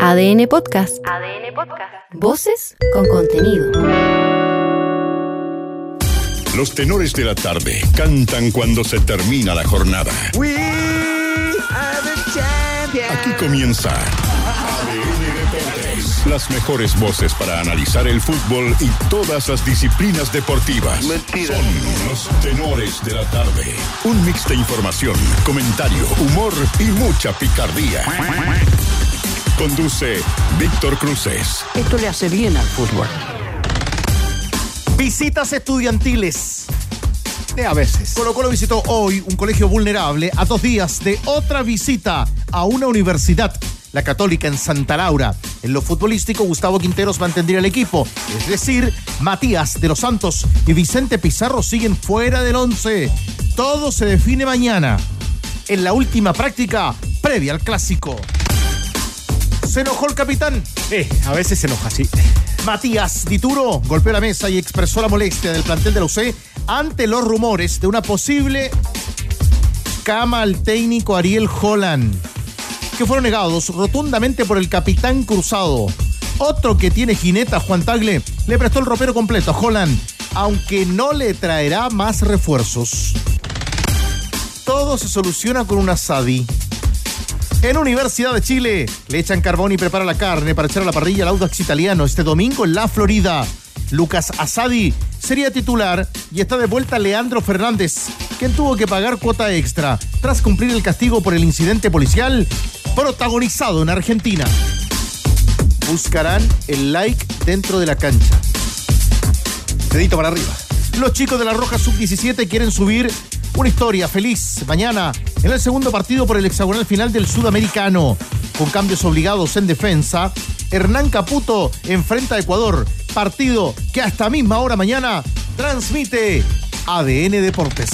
ADN Podcast. ADN Podcast. Voces con contenido. Los tenores de la tarde cantan cuando se termina la jornada. Aquí comienza. Las mejores voces para analizar el fútbol y todas las disciplinas deportivas. Son los tenores de la tarde. Un mix de información, comentario, humor y mucha picardía. Conduce Víctor Cruces. Esto le hace bien al fútbol. Visitas estudiantiles. De a veces. Colo Colo visitó hoy un colegio vulnerable a dos días de otra visita a una universidad, la Católica en Santa Laura. En lo futbolístico, Gustavo Quinteros mantendría el equipo, es decir, Matías de los Santos y Vicente Pizarro siguen fuera del once. Todo se define mañana, en la última práctica previa al clásico. ¿Se enojó el capitán? Eh, a veces se enoja así. Matías Dituro golpeó la mesa y expresó la molestia del plantel de la UC ante los rumores de una posible cama al técnico Ariel Holland, que fueron negados rotundamente por el capitán cruzado. Otro que tiene jineta, Juan Tagle, le prestó el ropero completo a Holland, aunque no le traerá más refuerzos. Todo se soluciona con una Sadi. En Universidad de Chile le echan carbón y prepara la carne para echar a la parrilla al Audax italiano este domingo en la Florida. Lucas Asadi sería titular y está de vuelta Leandro Fernández, quien tuvo que pagar cuota extra tras cumplir el castigo por el incidente policial protagonizado en Argentina. Buscarán el like dentro de la cancha. Dedito para arriba. Los chicos de la Roja Sub-17 quieren subir una historia feliz mañana en el segundo partido por el hexagonal final del Sudamericano. Con cambios obligados en defensa, Hernán Caputo enfrenta a Ecuador. Partido que hasta misma hora mañana transmite ADN Deportes.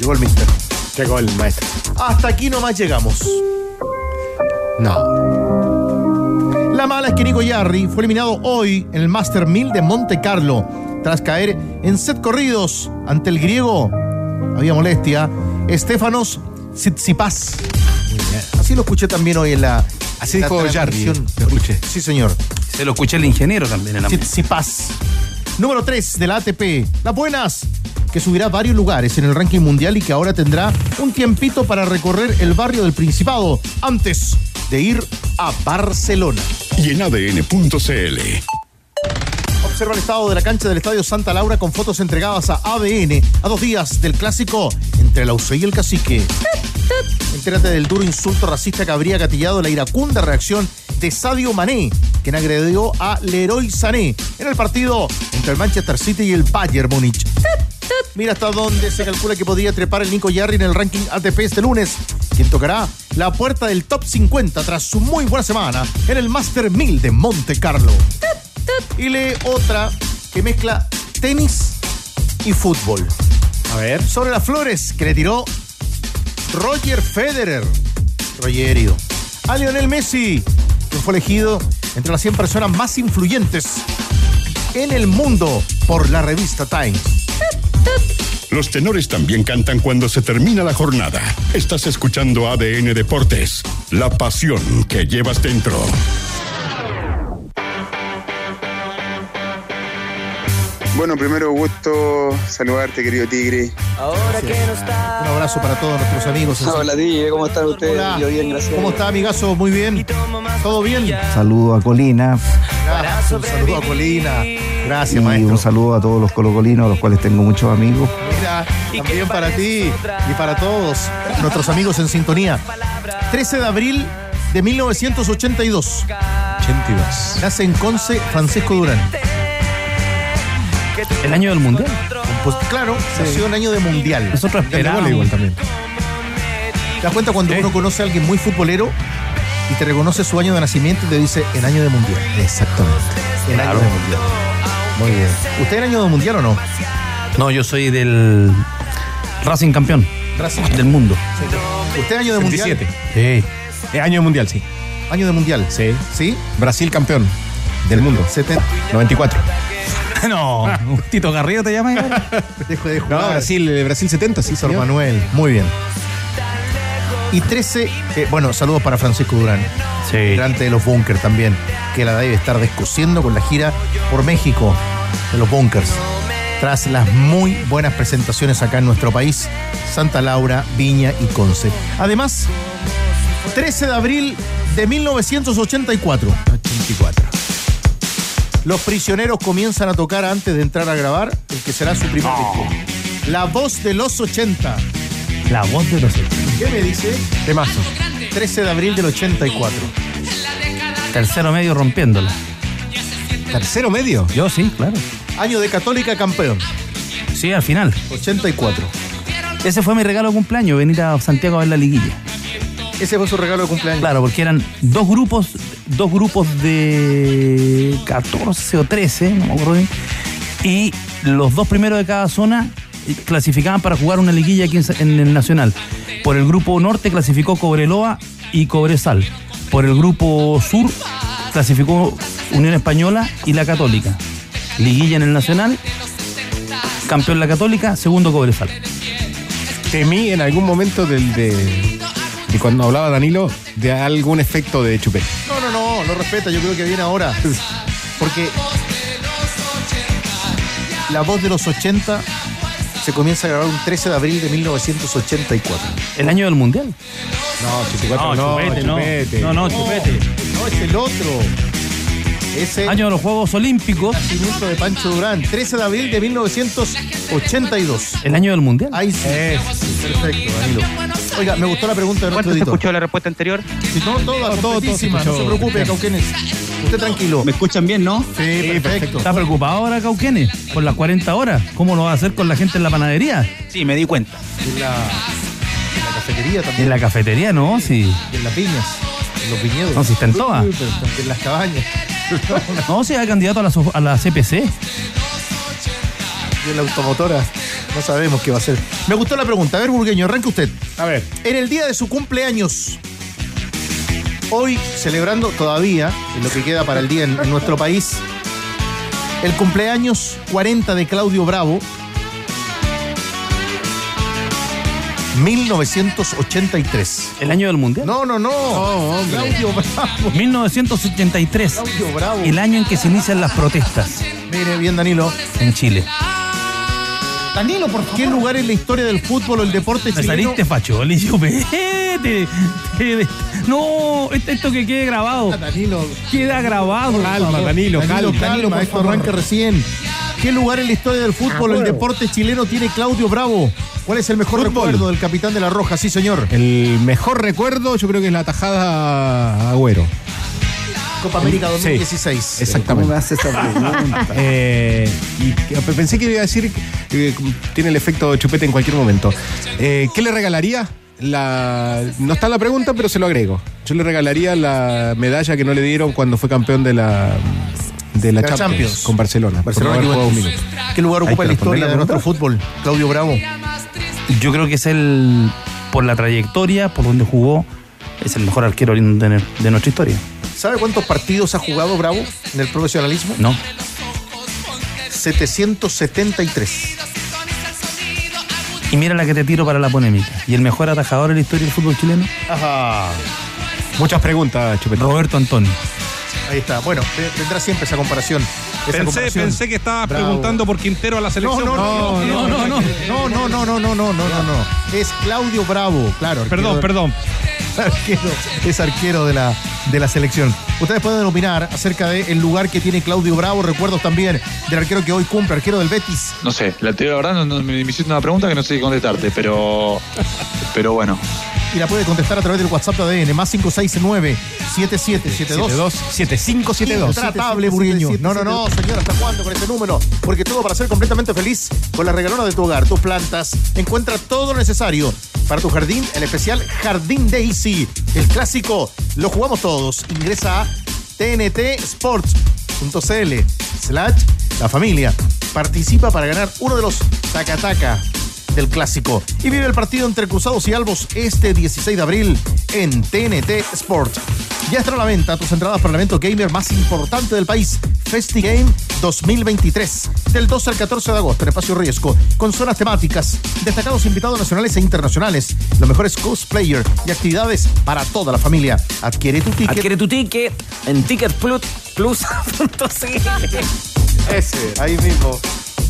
Llegó el mister. Llegó el maestro. Hasta aquí nomás llegamos. No. La mala es que Nico Yarri fue eliminado hoy en el Master 1000 de Monte Carlo tras caer en set corridos ante el griego. Había molestia. Estefanos Tsitsipas. Así lo escuché también hoy en la. Así dijo transmisión. Lo escuché. Sí, señor. Se lo escuché el ingeniero también en la Tsitsipas. Número 3 de la ATP. Las buenas. Que subirá varios lugares en el ranking mundial y que ahora tendrá un tiempito para recorrer el barrio del Principado antes de ir a Barcelona. Y en ADN.cl. Observa el estado de la cancha del Estadio Santa Laura con fotos entregadas a ADN a dos días del clásico entre la UCE y el Cacique. Entérate del duro insulto racista que habría gatillado la iracunda reacción de Sadio Mané, quien agredió a Leroy Sané en el partido entre el Manchester City y el Bayern Múnich. Mira hasta dónde se calcula que podría trepar el Nico Yarri en el ranking ATP este lunes, quien tocará la puerta del top 50 tras su muy buena semana en el Master 1000 de Monte Carlo. Y lee otra que mezcla tenis y fútbol. A ver. Sobre las flores que le tiró Roger Federer. Rogerio. A Lionel Messi, quien fue elegido entre las 100 personas más influyentes en el mundo por la revista Times. Los tenores también cantan cuando se termina la jornada. Estás escuchando ADN Deportes, la pasión que llevas dentro. Bueno, primero gusto saludarte, querido Tigre. Un abrazo para todos nuestros amigos. Hola, Tigre, ¿cómo están ustedes? Hola. Yo bien, gracias. ¿Cómo está, amigazo? Muy bien. ¿Todo bien? Saludo a Colina Gracias. Un saludo a Colina. Gracias, y maestro. un saludo a todos los colocolinos, a los cuales tengo muchos amigos. Mira, también para ti y para todos nuestros amigos en sintonía. 13 de abril de 1982. 82. Nace en Conce Francisco Durán. El año del mundial. Pues claro, nació en año de mundial. Nosotros esperábamos. igual también. ¿Te das cuenta cuando uno conoce a alguien muy futbolero y te reconoce su año de nacimiento y te dice en año de mundial? Exactamente. En año de mundial. Muy bien. ¿Usted en año de mundial o no? No, yo soy del Racing campeón Racing. del mundo. ¿Usted año de mundial? 27. Sí. Eh, año mundial, sí. Año de mundial. Sí. ¿Sí? Brasil campeón del mundo. 70. 94. No, Tito Garrido te llama. Dejo de No, jugar. Brasil, eh, Brasil 70, sí, Sor. Manuel. Muy bien. Y 13, eh, bueno, saludos para Francisco Durán, Sí. integrante de los Bunkers también, que la debe estar descosiendo con la gira por México de los Bunkers. Tras las muy buenas presentaciones acá en nuestro país, Santa Laura, Viña y Conce. Además, 13 de abril de 1984. 84. Los prisioneros comienzan a tocar antes de entrar a grabar el que será su primer disco. La voz de los 80. La voz de los hechos. ¿Qué me dice? Temazo. 13 de abril del 84. Tercero medio rompiéndola. Tercero medio. Yo sí, claro. Año de Católica campeón. Sí, al final. 84. Ese fue mi regalo de cumpleaños, venir a Santiago a ver la liguilla. Ese fue su regalo de cumpleaños. Claro, porque eran dos grupos, dos grupos de 14 o 13, no me acuerdo bien. Y los dos primeros de cada zona clasificaban para jugar una liguilla aquí en, el Nacional. Por el grupo norte clasificó Cobreloa y Cobresal. Por el grupo sur clasificó Unión Española y la Católica. Liguilla en el Nacional, campeón la Católica, segundo Cobresal. Temí en algún momento del de, de cuando hablaba Danilo de algún efecto de chupete. No, no, no, lo respeta, yo creo que viene ahora. Porque la voz de los 80 se comienza a grabar un 13 de abril de 1984. El año del Mundial. No, 84 no, chupete. no, no, chupete. No, es el otro. Ese Año de los Juegos Olímpicos. nacimiento de Pancho Durán, 13 de abril de 1982. El año del Mundial. Ahí sí. Perfecto, Danilo. Oiga, me gustó la pregunta de nuestro ¿Cuánto se escuchó la respuesta anterior? Si no, toda, todo, todo se no se preocupe, Cauquenes. Usted tranquilo. ¿Me escuchan bien, no? Sí, perfecto. ¿Está preocupado ahora Cauquenes por las 40 horas? ¿Cómo lo va a hacer con la gente en la panadería? Sí, me di cuenta. En la, en la cafetería también. En la cafetería, no, sí. Y en las viñas, en los viñedos. No, si está en todas. En las cabañas. No, si hay candidato a la, a la CPC. Y en la automotora. No sabemos qué va a hacer. Me gustó la pregunta. A ver, Burgueño, arranque usted. A ver, En el día de su cumpleaños, hoy celebrando todavía, en lo que queda para el día en, en nuestro país, el cumpleaños 40 de Claudio Bravo, 1983. El año del Mundial. No, no, no. Claudio Bravo. 1983. Claudio Bravo. El año en que se inician las protestas Mire bien, Danilo. en Chile. Danilo, ¿por qué lugar en la historia del fútbol o el deporte Me chileno? saliste chupete. Te- No, esto, que quede grabado. Danilo, Queda grabado. calma, Danilo, Danilo, calma. calma, por esto favor. arranca recién. ¿Qué lugar en la historia del fútbol o el deporte chileno tiene Claudio Bravo? ¿Cuál es el mejor Fútbol. recuerdo del capitán de la Roja? Sí, señor. el mejor recuerdo yo creo que es la tajada a Agüero. Copa América Sí, 2016. ¿Cómo Exactamente. me hace esa pregunta? Eh, y que- pensé que iba a decir que tiene el efecto chupete en cualquier momento. Eh, ¿Qué le regalaría? La, no está en la pregunta, pero se lo agrego. Yo le regalaría la medalla que no le dieron cuando fue campeón de la, de la La Champions, Champions. con Barcelona. por Barcelona minuto. ¿Qué lugar ocupa que en la historia de nuestro fútbol? Claudio Bravo. Yo creo que es el, por la trayectoria, por donde jugó, es el mejor arquero de, de nuestra historia. ¿Sabe cuántos partidos ha jugado Bravo en el profesionalismo? ¿No? 773. Y mira la que te tiro para la polémica. ¿Y el mejor atajador en la historia del fútbol chileno? Ajá. Muchas preguntas, chupete. Roberto Antonio. Ahí está. Bueno, te- tendrá siempre esa comparación. Esa Pensé, comparación. pensé que estabas Bravo. preguntando por Quintero a la No, selección. no, no, no, no, no, no, no, no, no, no, no, no, no, no. Es Claudio Bravo, claro. Perdón, perdón. arquero, es arquero de la, de la selección. Ustedes pueden opinar acerca del lugar que tiene Claudio Bravo, recuerdos también del arquero que hoy cumple, arquero del Betis. No sé, la, la verdad, no, me hiciste una pregunta que no sé qué contestarte, pero, pero bueno. Y la puede contestar a través del WhatsApp de ADN, más 569 7772 7572. Intratable, Burgueño. No, no, no, señor, ¿hasta cuándo con este número? Porque todo para ser completamente feliz con la regalona de tu hogar, tus plantas. Encuentra todo lo necesario para tu jardín, el especial Jardín Daisy. El clásico, lo jugamos todos. Ingresa a tntsports.cl slash la familia. Participa para ganar uno de los tacataca del clásico. Y vive el partido entre Cruzados y Albos este 16 de abril en TNT Sport. Ya están a la venta tus entradas para el evento gamer más importante del país, FestiGame 2023, del 12 al 14 de agosto en Espacio Riesgo, con zonas temáticas, destacados invitados nacionales e internacionales, los mejores cosplayers y actividades para toda la familia. Adquiere tu ticket. Adquiere tu ticket en ticketplus.cl. Ese, ahí mismo.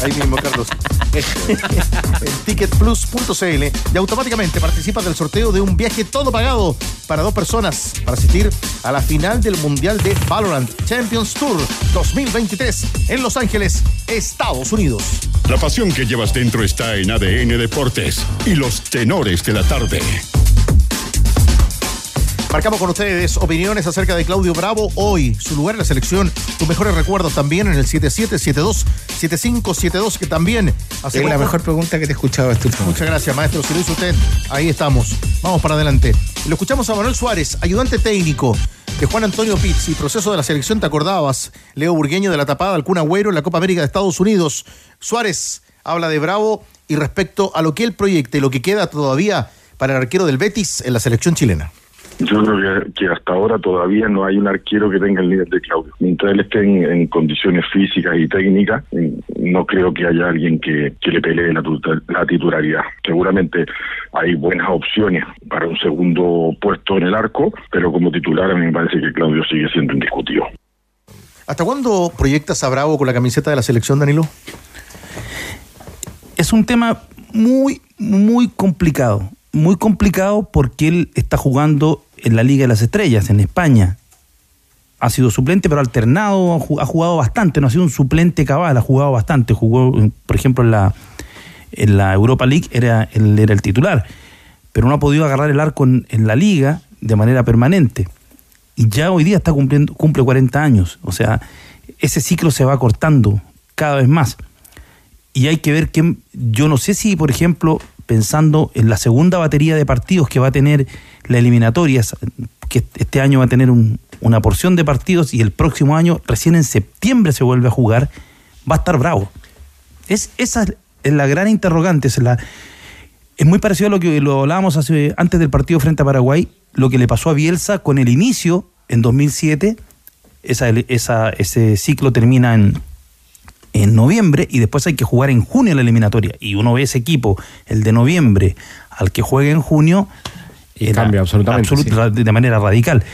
Ahí mismo, Carlos. en ticketplus.cl y automáticamente participas del sorteo de un viaje todo pagado para dos personas para asistir a la final del Mundial de Valorant Champions Tour 2023 en Los Ángeles, Estados Unidos. La pasión que llevas dentro está en ADN Deportes y los tenores de la tarde. Marcamos con ustedes opiniones acerca de Claudio Bravo hoy, su lugar en la selección, tus mejores recuerdos también en el 7772-7572, que también hace Es la mejor pregunta que te he escuchado este Muchas gracias, maestro. Si lo hizo usted, ahí estamos. Vamos para adelante. Lo escuchamos a Manuel Suárez, ayudante técnico de Juan Antonio Pizzi, proceso de la selección, te acordabas, Leo Burgueño de la tapada, al Agüero en la Copa América de Estados Unidos. Suárez habla de Bravo y respecto a lo que él proyecta y lo que queda todavía para el arquero del Betis en la selección chilena. Yo creo que, hasta ahora todavía no hay un arquero que tenga el nivel de Claudio. Mientras él esté en, condiciones físicas y técnicas, no creo que haya alguien que, le pelee la, la titularidad. Seguramente hay buenas opciones para un segundo puesto en el arco, pero como titular a mí me parece que Claudio sigue siendo indiscutido. ¿Hasta cuándo proyectas a Bravo con la camiseta de la selección, Danilo? Es un tema muy, muy complicado. Muy complicado porque él está jugando en la Liga de las Estrellas, en España. Ha sido suplente, pero alternado, ha jugado bastante, no ha sido un suplente cabal, ha jugado bastante. Jugó, por ejemplo, en la, en la Europa League era, era el titular, pero no ha podido agarrar el arco en, la liga de manera permanente. Y ya hoy día está cumpliendo, cumple 40 años. O sea, ese ciclo se va cortando cada vez más. Y hay que ver que yo no sé si, por ejemplo, pensando en la segunda batería de partidos que va a tener la eliminatoria, que este año va a tener una porción de partidos y el próximo año, recién en septiembre se vuelve a jugar, va a estar bravo. Es, esa es la gran interrogante. Es, muy parecido a lo que lo hablábamos antes del partido frente a Paraguay, lo que le pasó a Bielsa con el inicio en 2007. Esa, esa, ese ciclo termina en, en noviembre y después hay que jugar en junio la eliminatoria. Y uno ve ese equipo, el de noviembre, al que juegue en junio, cambia absolutamente. De manera radical.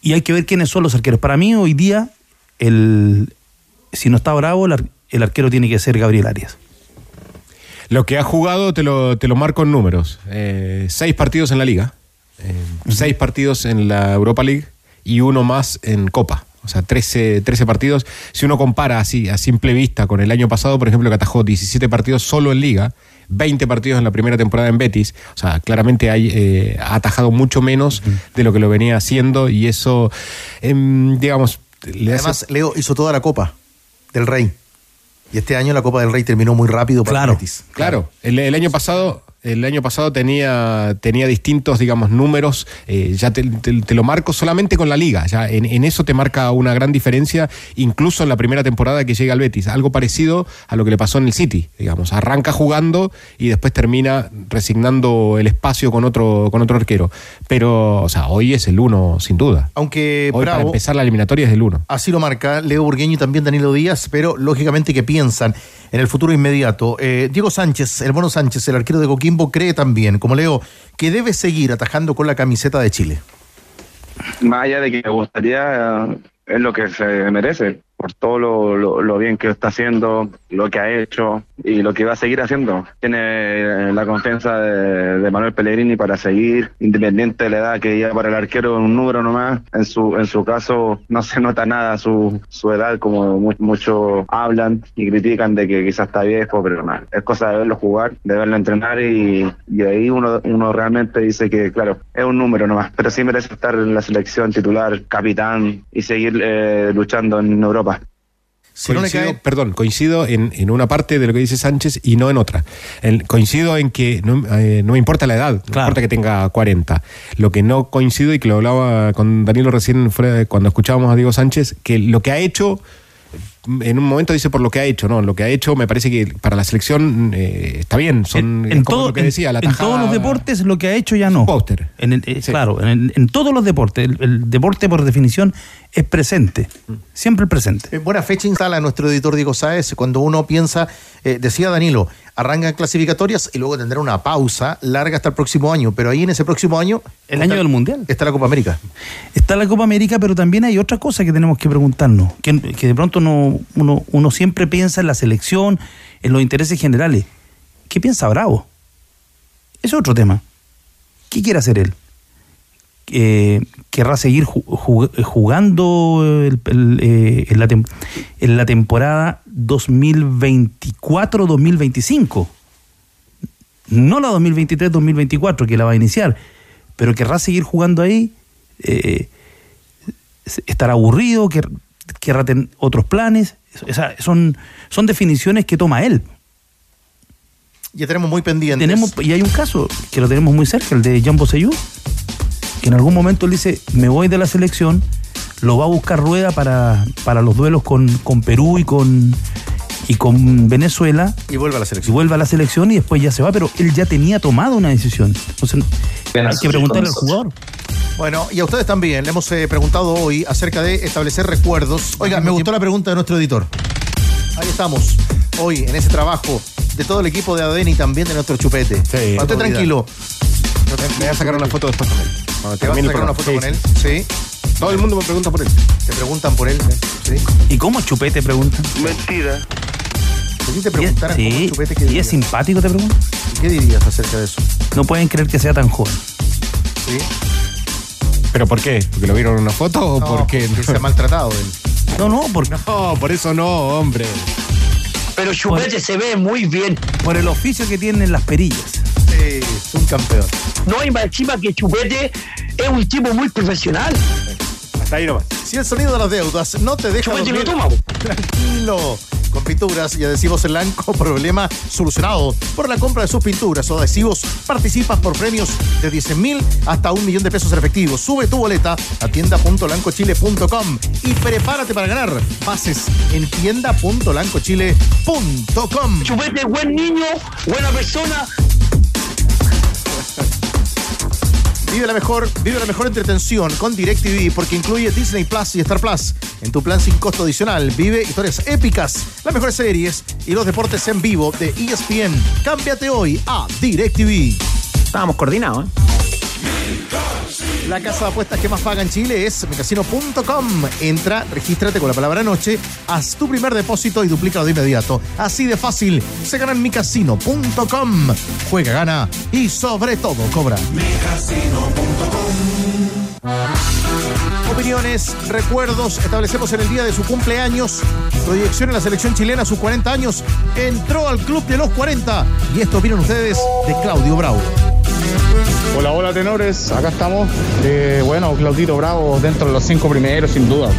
Y hay que ver quiénes son los arqueros. Para mí, hoy día, el, si no está bravo, el, arquero tiene que ser Gabriel Arias. Lo que ha jugado te lo, te lo marco en números. Eh, seis partidos en la liga, eh, seis partidos en la Europa League y uno más en Copa. O sea, 13, 13 partidos. Si uno compara así, a simple vista, con el año pasado, por ejemplo, que atajó 17 partidos solo en liga, 20 partidos en la primera temporada en Betis. O sea, claramente hay, eh, ha atajado mucho menos de lo que lo venía haciendo y eso, em, digamos... Además, Leo hizo toda la Copa del Rey. Y este año la Copa del Rey terminó muy rápido para Betis. Claro, el año pasado el año pasado tenía, tenía distintos, digamos, números. Eh, ya te, lo marco solamente con la liga. Ya en, eso te marca una gran diferencia, incluso en la primera temporada que llega al Betis. Algo parecido a lo que le pasó en el City, digamos. Arranca jugando y después termina resignando el espacio con otro, con otro arquero. Pero, o sea, hoy es el uno, sin duda. Aunque hoy para empezar la eliminatoria es el uno. Así lo marca Leo Burgueño y también Danilo Díaz, pero lógicamente que piensan en el futuro inmediato. Eh, Diego Sánchez, el bueno Sánchez, el arquero de Coquimbo, cree también, como leo, que debe seguir atajando con la camiseta de Chile. Más allá de que me gustaría, es lo que se merece por todo lo, lo, bien que está haciendo, lo que ha hecho y lo que va a seguir haciendo. Tiene eh, la confianza de, Manuel Pellegrini para seguir, independiente de la edad que ya para el arquero un número nomás. En su en su caso no se nota nada su, su edad, como muchos hablan y critican de que quizás está viejo, pero nada. Es cosa de verlo jugar, de verlo entrenar y, y ahí uno, uno realmente dice que, claro, es un número nomás, pero sí merece estar en la selección titular, capitán y seguir eh, luchando en Europa coincido, Perdón, coincido en, una parte de lo que dice Sánchez y no en otra. coincido en que no, eh, no, me importa la edad, no importa que tenga 40. Lo que no coincido y que lo hablaba con Danilo recién cuando escuchábamos a Diego Sánchez, que lo que ha hecho en un momento dice por lo que ha hecho, ¿no? Lo que ha hecho me parece que para la selección eh, está bien. Son, en, todo- lo que en- decía, la en todos los deportes lo que ha hecho ya no. póster. En el- eh, Claro, en, el- en todos los deportes. El, el deporte por definición es presente. Siempre el presente. En buena fecha instala nuestro editor Diego Sáez cuando uno piensa, eh, decía Danilo, arrancan clasificatorias y luego tendrá una pausa larga hasta el próximo año, pero ahí en ese próximo año... El año del Mundial. Está la Copa América. Está la Copa América, pero también hay otra cosa que tenemos que preguntarnos, que, que de pronto no, uno, uno siempre piensa en la selección, en los intereses generales. ¿Qué piensa Bravo? Es otro tema. ¿Qué quiere hacer él? Eh, ¿Querrá seguir ju- ju- jugando el- el, eh, en, la tem- en la temporada 2024-2025? No la 2023-2024, que la va a iniciar, pero querrá seguir jugando ahí. Eh, estará aburrido, quer- querrá tener otros planes. Son, son definiciones que toma él. Ya tenemos muy pendientes. Tenemos, y hay un caso que lo tenemos muy cerca, el de Jean Bosellú, que en algún momento él dice, me voy de la selección, lo va a buscar Rueda para, para los duelos con, con Perú y con, y con Venezuela. Y vuelve a la Y selección. vuelve a la selección y después ya se va, pero él ya tenía tomado una decisión. Entonces, hay que preguntarle al jugador. Bueno, y a ustedes también le hemos eh, preguntado hoy acerca de establecer recuerdos. Oiga, me gustó la pregunta de nuestro editor. Ahí estamos, hoy en ese trabajo de todo el equipo de ADN y también de nuestro chupete. Sí, Para usted tranquilo. Me voy a sacar una foto después con él. ¿Te vas a sacar una foto con él? sí. Todo el mundo me pregunta por él. Te preguntan por él. Sí. ¿Y cómo Chupete pregunta? Mentira. Si te ¿Y es, preguntaran cómo sí, es chupete, ¿qué ¿y es simpático, te pregunto? ¿Qué dirías acerca de eso? No pueden creer que sea tan joven. ¿Sí? ¿Pero por qué? ¿Porque lo vieron en una foto o No, porque porque se ha maltratado él. No, no, por, No, por eso no, hombre. Pero Chupete se ve muy bien. por el oficio que tienen las perillas. Sí, es un campeón. No hay más encima que Chupete es un tipo muy profesional. Hasta ahí nomás. Si el sonido de las deudas no te deja Chupete no dormir, toma. bo. tranquilo. Con pinturas y adhesivos Blanco, problema solucionado. Por la compra de sus pinturas o adhesivos, participas por premios de 10 mil hasta un millón de pesos en efectivo. Sube tu boleta a tienda.lancochile.com y prepárate para ganar. Pases en tienda.lancochile.com. Chupete buen niño, buena persona. Vive la mejor, vive la mejor entretención con DirecTV porque incluye Disney Plus y Star Plus. En tu plan sin costo adicional, vive historias épicas, las mejores series y los deportes en vivo de ESPN. Cámbiate hoy a DirecTV. Estábamos coordinados, ¿eh? La casa de apuestas que más paga en Chile es mecasino.com. Entra, regístrate con la palabra noche, haz tu primer depósito y duplícalo de inmediato. Así de fácil, se gana en micasino.com. Juega, gana y sobre todo cobra. Opiniones, recuerdos, establecemos en el día de su cumpleaños, proyección en la selección chilena a sus 40 años, entró al club de los 40 y esto opinan ustedes de Claudio Bravo. Hola, hola tenores, acá estamos. Eh, bueno, Claudito Bravo dentro de los cinco primeros, sin duda.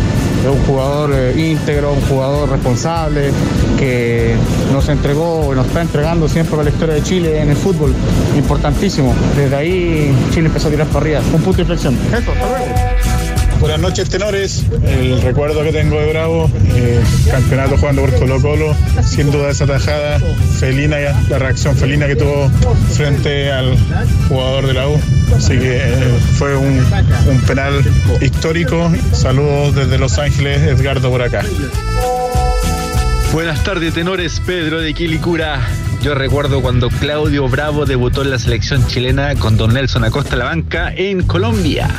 Es un jugador eh, íntegro, un jugador responsable que nos entregó y nos está entregando siempre para la historia de Chile en el fútbol. Importantísimo. Desde ahí Chile empezó a tirar para arriba. Un punto de inflexión. Eso, hasta luego. Buenas noches, tenores. El recuerdo que tengo de Bravo, eh, campeonato jugando por Colo Colo, sin duda esa tajada felina, la reacción felina que tuvo frente al jugador de la U. Así que eh, fue un, un penal histórico. Saludos desde Los Ángeles, Edgardo por acá. Buenas tardes, tenores. Pedro de Quilicura. Yo recuerdo cuando Claudio Bravo debutó en la selección chilena con Don Nelson Acosta la banca en Colombia.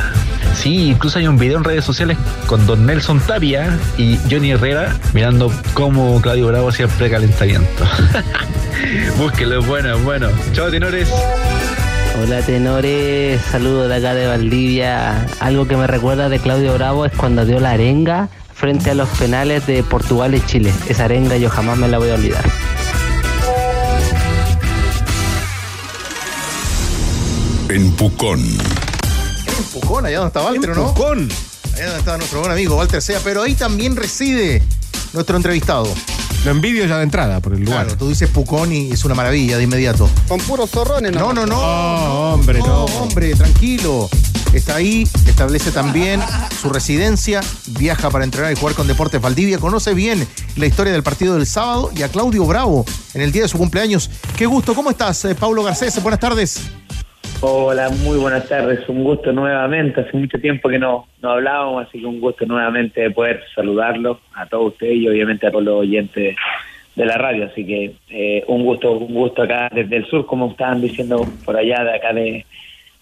Sí, incluso hay un video en redes sociales con Don Nelson Tapia y Johnny Herrera mirando cómo Claudio Bravo hacía precalentamiento. Búsquelo, bueno, bueno. Chao, tenores. Hola tenores, saludos de acá de Valdivia. Algo que me recuerda de Claudio Bravo es cuando dio la arenga frente a los penales de Portugal y Chile. Esa arenga yo jamás me la voy a olvidar. En Pucón. Pucón, allá donde está Walter, ¿o ¿no? Pucón. Allá donde está nuestro buen amigo Walter Sea, pero ahí también reside nuestro entrevistado. Lo envidio ya de entrada por el lugar. Claro, tú dices Pucón y es una maravilla de inmediato. Con puros zorrones, No, no, no. No, hombre, no. hombre, tranquilo. está ahí, establece también su residencia, viaja para entrenar y jugar con Deportes Valdivia, conoce bien la historia del partido del sábado y a Claudio Bravo en el día de su cumpleaños. Qué gusto, ¿cómo estás, eh, Paulo Garcés? Buenas tardes. Hola, muy buenas tardes. Un gusto nuevamente. Hace mucho tiempo que no, no hablábamos, así que un gusto nuevamente de poder saludarlo a todos ustedes y obviamente a todos los oyentes de la radio. Así que eh, un gusto, un gusto acá desde el sur, como estaban diciendo por allá, de acá de,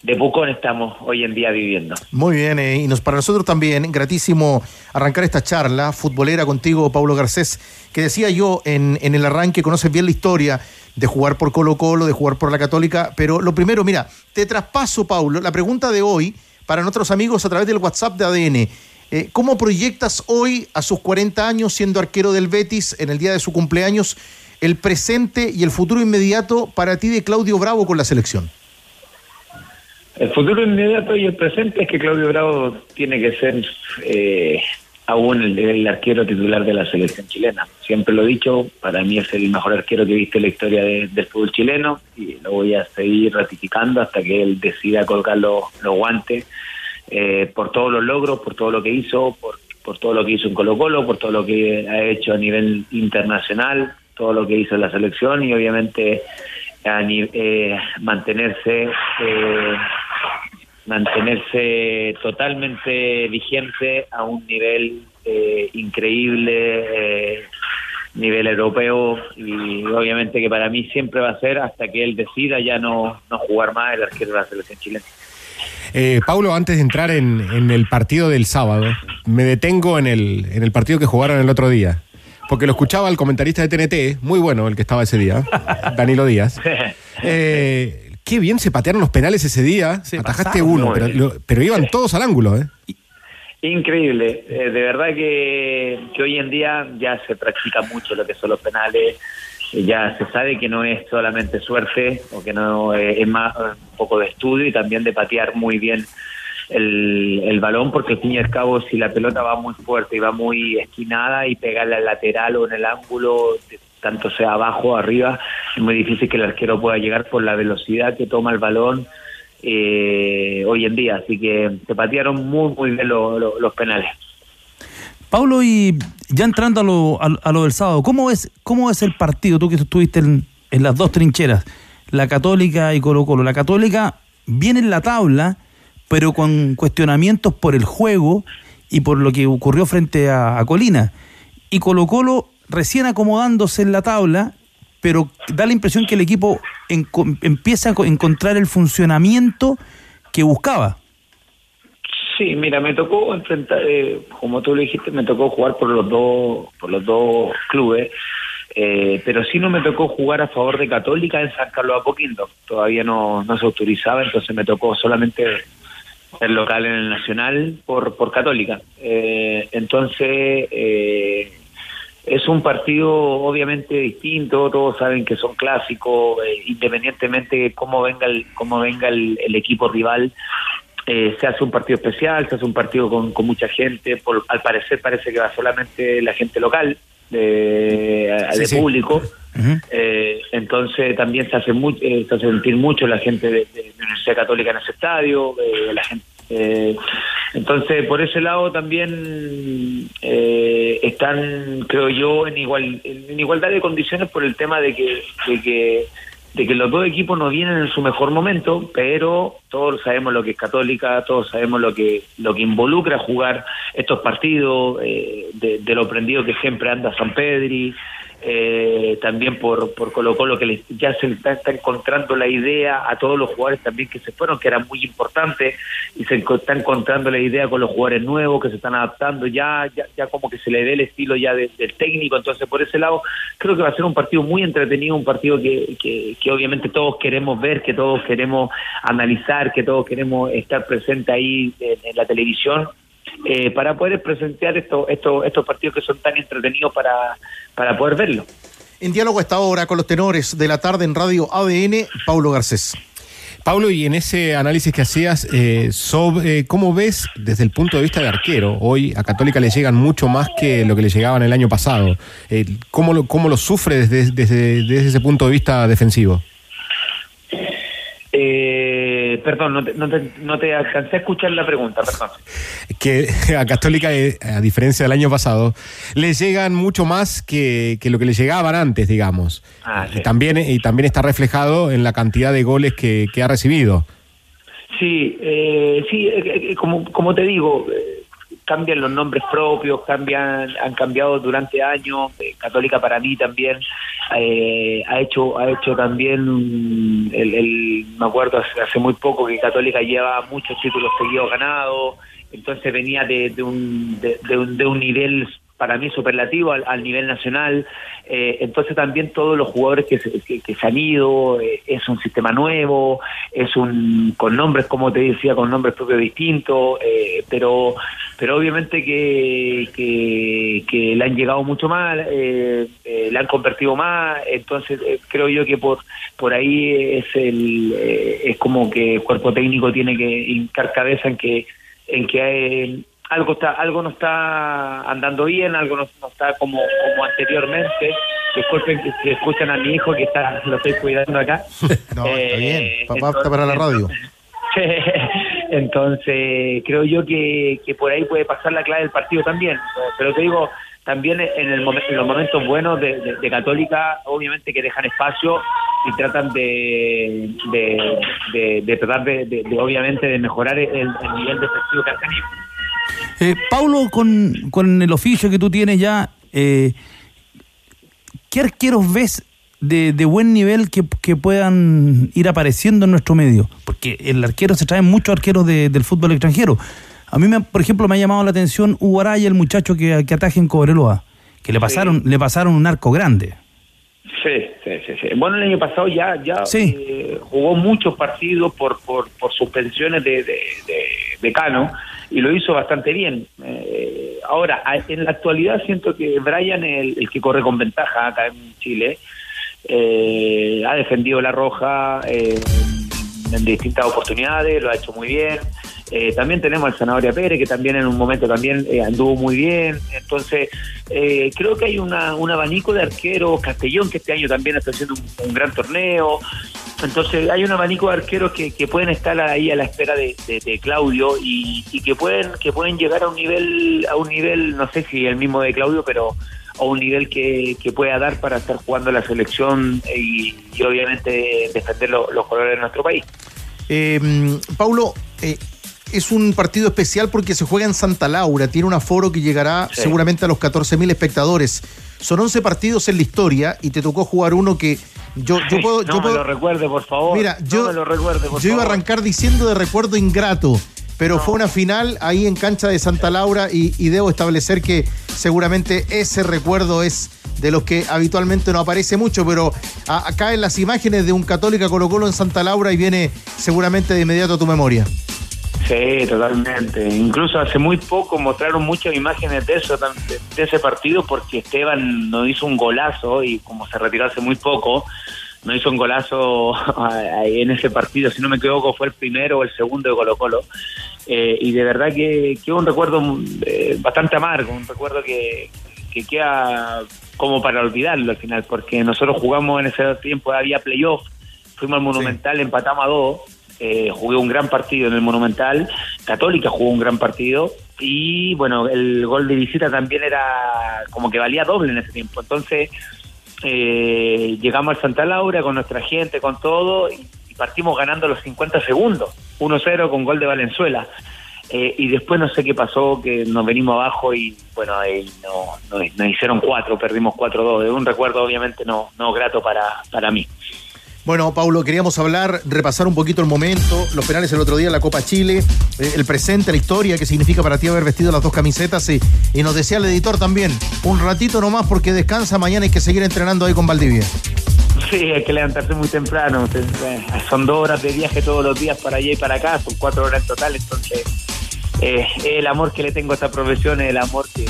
de Pucón estamos hoy en día viviendo. Muy bien, eh, y nos, para nosotros también, gratísimo arrancar esta charla futbolera contigo, Paulo Garcés, que decía yo en, el arranque, conoces bien la historia de jugar por Colo Colo, de jugar por la Católica, pero lo primero, mira, te traspaso, Paulo, la pregunta de hoy para nuestros amigos a través del WhatsApp de ADN. Eh, ¿Cómo proyectas hoy, a sus 40 años, siendo arquero del Betis, en el día de su cumpleaños, el presente y el futuro inmediato para ti de Claudio Bravo con la selección? El futuro inmediato y el presente es que Claudio Bravo tiene que ser eh, aún el, arquero titular de la selección chilena. Siempre lo he dicho, para mí es el mejor arquero que he visto en la historia de, del fútbol chileno y lo voy a seguir ratificando hasta que él decida colgar los, guantes eh, por todos los logros, por todo lo que hizo, por, por todo lo que hizo en Colo Colo, por todo lo que ha hecho a nivel internacional, todo lo que hizo en la selección y obviamente a eh, mantenerse eh, mantenerse totalmente vigente a un nivel eh, increíble, eh, nivel europeo, y obviamente que para mí siempre va a ser hasta que él decida ya no, no jugar más el arquero de la selección chilena. Eh, Paulo, antes de entrar en, en, el partido del sábado, me detengo en el, en el partido que jugaron el otro día. Porque lo escuchaba el comentarista de TNT, muy bueno el que estaba ese día, Danilo Díaz. Eh, qué bien se patearon los penales ese día. Se Atajaste uno, pero, lo, pero, iban todos al ángulo, ¿eh? Increíble. Eh, de verdad que, que, hoy en día ya se practica mucho lo que son los penales. Ya se sabe que no es solamente suerte, o que no es más un poco de estudio y también de patear muy bien el, el, balón, porque al fin y al cabo, si la pelota va muy fuerte y va muy esquinada y pegarle al lateral o en el ángulo, tanto sea abajo o arriba, es muy difícil que el arquero pueda llegar por la velocidad que toma el balón eh, hoy en día. Así que se patearon muy, muy bien lo, lo, los penales. Pablo, y ya entrando a lo, a, a, lo del sábado, ¿cómo es, ¿cómo es el partido? Tú que estuviste en, en las dos trincheras, la Católica y Colo Colo. La Católica viene en la tabla pero con cuestionamientos por el juego y por lo que ocurrió frente a, a Colina. Y Colo Colo recién acomodándose en la tabla, pero da la impresión que el equipo empieza a encontrar el funcionamiento que buscaba. Sí, mira, me tocó enfrentar, eh, como tú lo dijiste, me tocó jugar por los dos, por los dos clubes, eh, pero sí no me tocó jugar a favor de Católica en San Carlos Apoquindo. Todavía no, no se autorizaba, entonces me tocó solamente el local en el Nacional por, por Católica. Eh, entonces, eh, es un partido obviamente distinto, todos saben que son clásicos, eh, independientemente de cómo venga el, cómo venga el, el equipo rival. Eh, se hace un partido especial, se hace un partido con, con mucha gente, por, al parecer parece que va solamente la gente local, de, sí, de sí. público. Uh -huh. eh, entonces también se hace, muy, eh, se hace sentir mucho la gente de, de, la Universidad Católica en ese estadio, eh, la gente eh, entonces, por ese lado también eh, están, creo yo, en, igual, en igualdad de condiciones por el tema de que, de que de que los dos equipos no vienen en su mejor momento, pero todos sabemos lo que es Católica, todos sabemos lo que lo que involucra jugar estos partidos, eh, de, de, lo prendido que siempre anda San Pedri, eh, también por, por Colo Colo que ya se está, está, encontrando la idea a todos los jugadores también que se fueron, que era muy importante, y se está encontrando la idea con los jugadores nuevos que se están adaptando, ya, ya, como que se le ve el estilo ya de, del técnico, entonces por ese lado creo que va a ser un partido muy entretenido, un partido que, que, que obviamente todos queremos ver, que todos queremos analizar, que todos queremos estar presente ahí en, en la televisión eh, para poder presenciar esto, esto, estos partidos que son tan entretenidos para, para poder verlo. En diálogo esta hora con los tenores de la tarde en Radio ADN, Paulo Garcés. Pablo, y en ese análisis que hacías, eh, sobre, eh, ¿cómo ves desde el punto de vista de arquero? Hoy a Católica le llegan mucho más que lo que le llegaban el año pasado. Eh, ¿cómo, lo, ¿Cómo lo sufre desde, desde, desde ese punto de vista defensivo? Eh, perdón, no te, no, te, no te alcancé a escuchar la pregunta, perdón. Que a Católica, eh, a diferencia del año pasado, le llegan mucho más que, que lo que le llegaban antes, digamos. Ah, sí. y, también, y también está reflejado en la cantidad de goles que, que ha recibido. Sí, eh, sí, eh, eh, como, como te digo, eh, cambian los nombres propios, cambian, han cambiado durante años. eh, Católica para mí también eh, ha hecho, ha hecho también, un- el, el- me acuerdo hace, muy poco que Católica lleva muchos títulos seguidos ganados, entonces venía de, un, de un, de un nivel para mí superlativo al, nivel nacional. Eh, entonces también todos los jugadores que se, que, se han ido, eh, es un sistema nuevo, es un con nombres, como te decía, con nombres propios distintos, eh, pero pero obviamente que, que, le han llegado mucho más, eh, le han convertido más, entonces creo yo que por por ahí es el es como que el cuerpo técnico tiene que hincar cabeza en que en que hay- algo está algo no está andando bien algo no, no está como como anteriormente disculpen que, que escuchan a mi hijo que está lo estoy cuidando acá No, está Eh, bien. Papá entonces- está para la radio. entonces creo yo que, que por ahí puede pasar la clave del partido también pero te digo también en, el momen- en los momentos buenos de, de- de Católica obviamente que dejan espacio y tratan de de, tratar de, obviamente de mejorar el, el nivel defensivo que han tenido Eh, Paulo, con, con el oficio que tú tienes ya, eh, ¿qué arqueros ves de, de buen nivel que, que puedan ir apareciendo en nuestro medio? Porque el arquero se traen muchos arqueros de- del fútbol extranjero. A mí, me, por ejemplo, me ha llamado la atención Hugo Araya, el muchacho que, que ataja en Cobreloa, que le pasaron, le pasaron un arco grande. Sí, sí, sí, sí. Bueno, el año pasado ya, ya eh, jugó muchos partidos por, por, por suspensiones de, de, de- de Cano y lo hizo bastante bien. Eh, ahora, en la actualidad siento que Brian el, que corre con ventaja acá en Chile. Eh, ha defendido la roja eh, en distintas oportunidades, lo ha hecho muy bien. Eh, también tenemos al Zanahoria Pérez, que también en un momento también eh, anduvo muy bien. Entonces, eh, creo que hay una, un abanico de arqueros, Castellón, que este año también está haciendo un gran torneo. Entonces, hay un abanico de arqueros que, que pueden estar ahí a la espera de, de- Claudio y, que pueden que pueden llegar a un nivel, a un nivel, no sé si el mismo de Claudio, pero a un nivel que, que pueda dar para estar jugando la selección y, y obviamente defender lo- los colores de nuestro país. Eh, Paulo, eh, es un partido especial porque se juega en Santa Laura, tiene un aforo que llegará Sí. seguramente a los 14.000 espectadores. Son 11 partidos en la historia y te tocó jugar uno que yo, yo puedo... no yo me lo recuerde, por favor. Mira, no yo, me lo recuerde, por yo iba a arrancar diciendo de recuerdo ingrato, pero fue una final ahí en cancha de Santa Laura y, y debo establecer que seguramente ese recuerdo es de los que habitualmente no aparece mucho, pero acá en las imágenes de un católica Colo Colo en Santa Laura y viene seguramente de inmediato a tu memoria. Sí, totalmente. Incluso hace muy poco mostraron muchas imágenes de eso, de, ese partido, porque Esteban nos hizo un golazo y como se retiró hace muy poco, nos hizo un golazo en ese partido. Si no me equivoco, fue el primero o el segundo de Colo Colo. Eh, y de verdad que, que un recuerdo eh, bastante amargo, un recuerdo que, que queda como para olvidarlo al final, porque nosotros jugamos en ese tiempo, había playoff, fuimos al Monumental, empatamos a dos, eh, jugué un gran partido en el Monumental, Católica jugó un gran partido y bueno, el gol de visita también era como que valía doble en ese tiempo, entonces eh, llegamos al Santa Laura con nuestra gente, con todo y, partimos ganando los 50 segundos, 1-0 con gol de Valenzuela. Eh, y después no sé qué pasó, que nos venimos abajo y bueno, ahí no, no- nos hicieron cuatro, perdimos 4-2. Es un recuerdo obviamente no, no grato para, para mí. Bueno, Paulo, queríamos hablar, repasar un poquito el momento, los penales el otro día, la Copa Chile, eh, el presente, la historia, qué significa para ti haber vestido las dos camisetas y, y nos decía el editor también, un ratito nomás porque descansa, mañana hay que seguir entrenando ahí con Valdivia. Sí, hay que levantarse muy temprano. eh, Son dos horas de viaje todos los días para allá y para acá, son cuatro horas en total, entonces eh, el amor que le tengo a esta profesión es el amor que,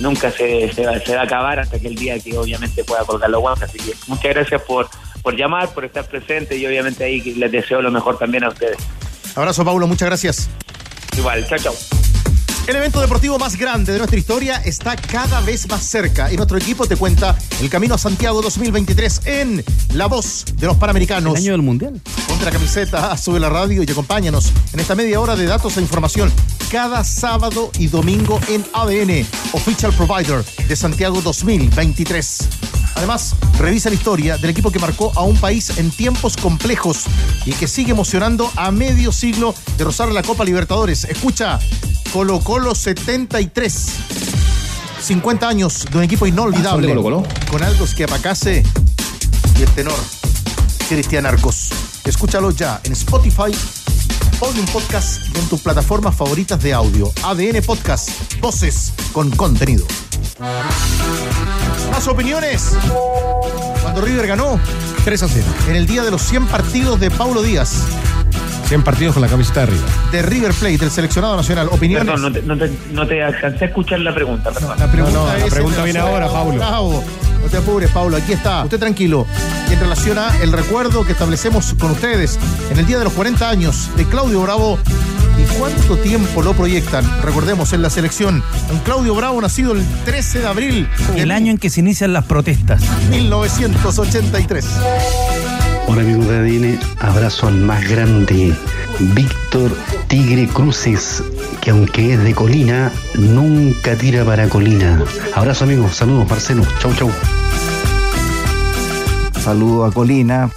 nunca se, se va, se va a acabar hasta que el día que obviamente pueda colgar los guantes. Así que muchas gracias por, por llamar, por estar presente y obviamente ahí les deseo lo mejor también a ustedes. Abrazo, Paulo, muchas gracias. Igual, chao, chao. El evento deportivo más grande de nuestra historia está cada vez más cerca y nuestro equipo te cuenta el camino a Santiago 2023 en La Voz de los Panamericanos. El año del Mundial. Ponte la camiseta, sube la radio y acompáñanos en esta media hora de datos e información cada sábado y domingo en ADN, Official Provider de Santiago 2023. Además, revisa la historia del equipo que marcó a un país en tiempos complejos y que sigue emocionando a medio siglo de rozar la Copa Libertadores. Escucha Colo Colo 73. 50 años de un equipo inolvidable. Ah, Colo Colo. Con Aldos Quiapacase y el tenor Cristian Arcos. Escúchalo ya en Spotify, Podium Podcast y en tus plataformas favoritas de audio. ADN Podcast, voces con contenido. Más opiniones. Cuando River ganó 3 a 0. en el día de los 100 partidos de Paulo Díaz, 100 partidos con la camiseta de River. de River Plate, del seleccionado nacional. Opiniones. Perdón, no te, no, te, no te alcancé a escuchar la pregunta, perdón. La pregunta, No, no, la pregunta en viene ahora, Paulo. Bravo. No te apures, Paulo. Aquí está. Usted tranquilo. Y en relación a el recuerdo que establecemos con ustedes en el día de los 40 años de Claudio Bravo. ¿Y cuánto tiempo lo proyectan? Recordemos en la selección. Un Claudio Bravo nacido el 13 de abril El año en que se inician las protestas. 1983. Hola amigos de ADN, abrazo al más grande, Víctor Tigre Cruces, que aunque es de colina, nunca tira para colina. Abrazo amigos, saludos Marcelo, chau chau. Saludo a Colina.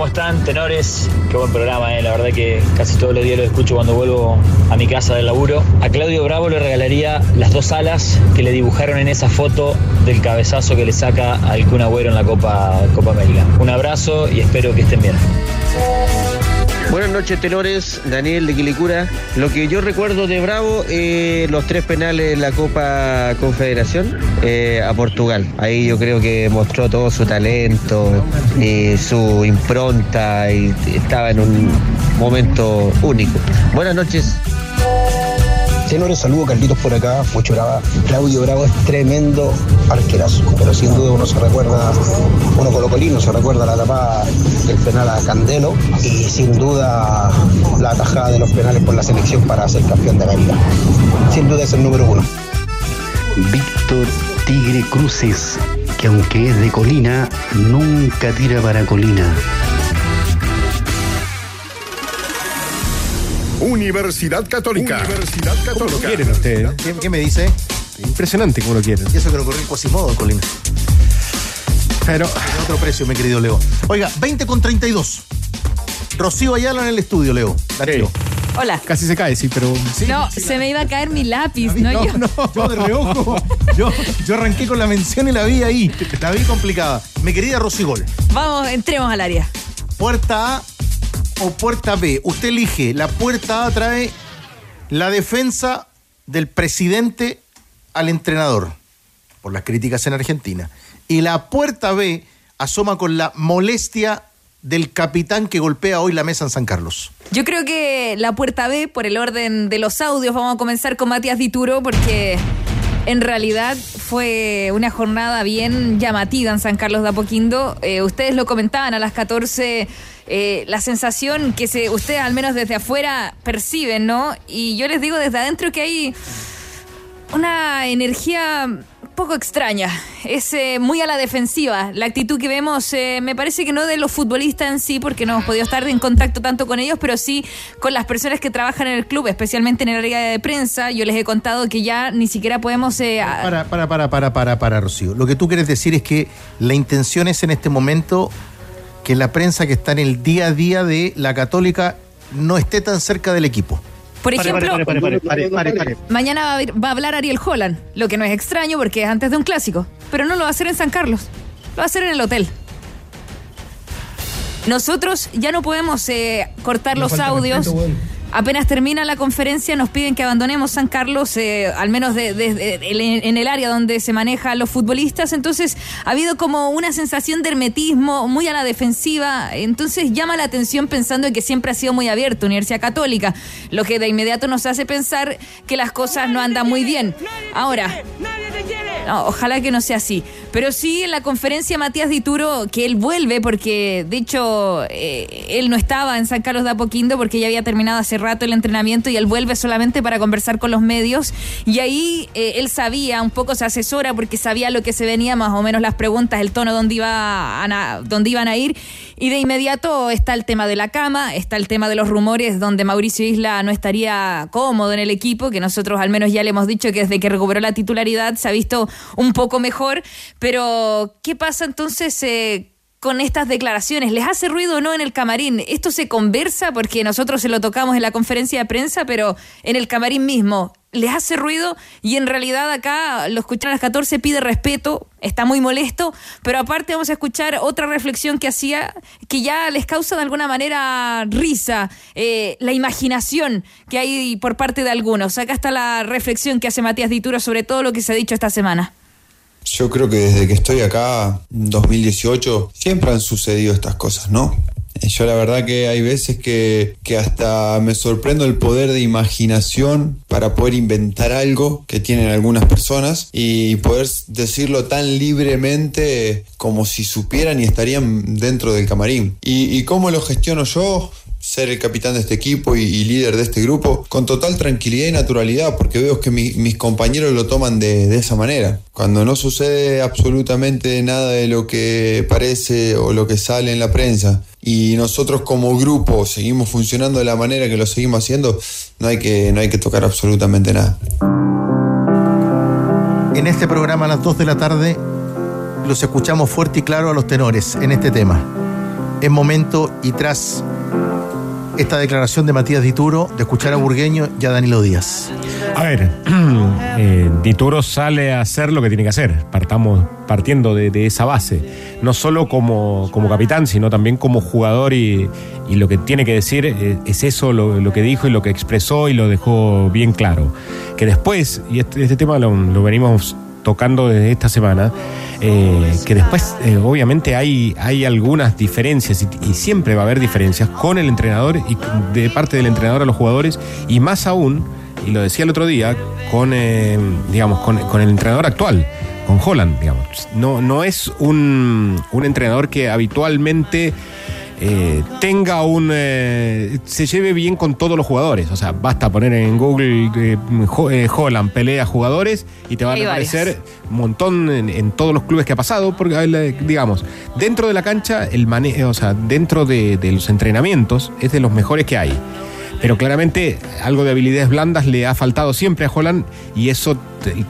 ¿Cómo están? Tenores, qué buen programa, eh. la verdad que casi todos los días lo escucho cuando vuelvo a mi casa del laburo. A Claudio Bravo le regalaría las dos alas que le dibujaron en esa foto del cabezazo que le saca al Kun Agüero en la Copa, Copa América. Un abrazo y espero que estén bien. Buenas noches, tenores. Daniel de Quilicura. Lo que yo recuerdo de Bravo, eh, los tres penales en la Copa Confederación eh, a Portugal. Ahí yo creo que mostró todo su talento, eh, su impronta y estaba en un momento único. Buenas noches. Tenores, saludo Carlitos por acá, mucho brava. Claudio Bravo es tremendo arquerazo, pero sin duda uno se recuerda, uno colocolino se recuerda la tapada del penal a Candelo y sin duda la atajada de los penales por la selección para ser campeón de América. Sin duda es el número uno. Víctor Tigre Cruces, que aunque es de colina, nunca tira para colina. Universidad Católica. Universidad ¿Cómo lo Católica. quieren ustedes? ¿Qué, qué me dice? Impresionante cómo lo quieren. Y eso que no ocurrió en Quasimodo, Colina. Pero otro precio, mi querido Leo. Oiga, 20 con 32. Rocío Ayala en el estudio, Leo. Danilo. Hola. casi se cae, sí, pero. no, se me iba a caer mi lápiz, no, yo. Yo de reojo. Yo, yo arranqué con la mención y la vi ahí. La vi complicada. Mi querida Rocigol. Vamos, entremos al área. Puerta A o puerta B. Usted elige. La puerta A trae la defensa del presidente al entrenador por las críticas en Argentina. Y la puerta B asoma con la molestia del capitán que golpea hoy la mesa en San Carlos. Yo creo que la puerta B, por el orden de los audios, vamos a comenzar con Matías Dituro porque en realidad fue una jornada bien llamativa en San Carlos de Apoquindo. Eh, ustedes lo comentaban a las 14, eh, la sensación que se, ustedes al menos desde afuera perciben, ¿no? Y yo les digo desde adentro que hay una energía poco extraña. Es eh, muy a la defensiva. La actitud que vemos, eh, me parece que no de los futbolistas en sí, porque no hemos podido estar en contacto tanto con ellos, pero sí con las personas que trabajan en el club, especialmente en el área de prensa. Yo les he contado que ya ni siquiera podemos... eh, Para, para, para, para, para, para, Rocío. Lo que tú quieres decir es que la intención es en este momento que la prensa que está en el día a día de la católica no esté tan cerca del equipo. Por ejemplo, mañana va a, vir- va a hablar Ariel Holland, lo que no es extraño porque es antes de un clásico, pero no lo va a hacer en San Carlos, lo va a hacer en el hotel. Nosotros ya no podemos eh, cortar No los audios. respeto. Apenas termina la conferencia nos piden que abandonemos San Carlos, eh, al menos en el área donde se manejan los futbolistas. Entonces ha habido como una sensación de hermetismo muy a la defensiva. Entonces llama la atención pensando en que siempre ha sido muy abierto Universidad Católica, lo que de inmediato nos hace pensar que las cosas no andan muy bien. Ahora, no, ojalá que no sea así. Pero sí en la conferencia Matías Dituro, que él vuelve porque de hecho eh, él no estaba en San Carlos de Apoquindo porque ya había terminado hace rato el entrenamiento y él vuelve solamente para conversar con los medios. Y ahí eh, él sabía, un poco se asesora porque sabía lo que se venía, más o menos las preguntas, el tono donde, iba a, dónde iban a ir. Y de inmediato está el tema de la cama, está el tema de los rumores donde Mauricio Isla no estaría cómodo en el equipo, que nosotros al menos ya le hemos dicho que desde que recuperó la titularidad se ha visto un poco mejor. Pero, ¿qué pasa entonces? Eh, con estas declaraciones? ¿Les hace ruido o no en el camarín? ¿Esto se conversa? Porque nosotros se lo tocamos en la conferencia de prensa, pero en el camarín mismo, ¿les hace ruido? Y en realidad acá lo escuchan a las 14, pide respeto, está muy molesto, pero aparte vamos a escuchar otra reflexión que hacía, que ya les causa de alguna manera risa, eh, la imaginación que hay por parte de algunos. Acá está la reflexión que hace Matías Dituro sobre todo lo que se ha dicho esta semana. Yo creo que desde que estoy acá, en 2018, siempre han sucedido estas cosas, ¿no? Eh, yo la verdad que hay veces que, que, hasta me sorprendo el poder de imaginación para poder inventar algo que tienen algunas personas y poder decirlo tan libremente como si supieran y estarían dentro del camarín. ¿Y, y cómo lo gestiono yo? Ser el capitán de este equipo y, líder de este grupo con total tranquilidad y naturalidad, porque veo que mis compañeros lo toman de, esa manera. Cuando no sucede absolutamente nada de lo que parece o lo que sale en la prensa y nosotros como grupo seguimos funcionando de la manera que lo seguimos haciendo, no hay que, no hay que tocar absolutamente nada. En este programa a las 2 de la tarde los escuchamos fuerte y claro a los tenores en este tema. Es momento y tras esta declaración de Matías Dituro de escuchar a Burgueño y a Danilo Díaz? A ver, eh, Dituro sale a hacer lo que tiene que hacer. Partamos partiendo de, esa base. No solo como, como, capitán, sino también como jugador y, lo que tiene que decir eh, es eso, lo, que dijo y lo que expresó y lo dejó bien claro. Que después, y este, este tema lo, lo venimos tocando desde esta semana, eh, que después eh, obviamente hay, hay algunas diferencias y, siempre va a haber diferencias con el entrenador y de parte del entrenador a los jugadores y más aún, y lo decía el otro día, con, eh, digamos, con, con, el entrenador actual, con Holland, digamos. No, no es un, un entrenador que habitualmente eh, tenga un. Eh, se lleve bien con todos los jugadores. O sea, basta poner en Google eh, Holland pelea jugadores y te van a aparecer un montón en, todos los clubes que ha pasado. Porque, digamos, dentro de la cancha, el manejo, o sea, dentro de los entrenamientos, es de los mejores que hay. Pero claramente algo de habilidades blandas le ha faltado siempre a Holland y eso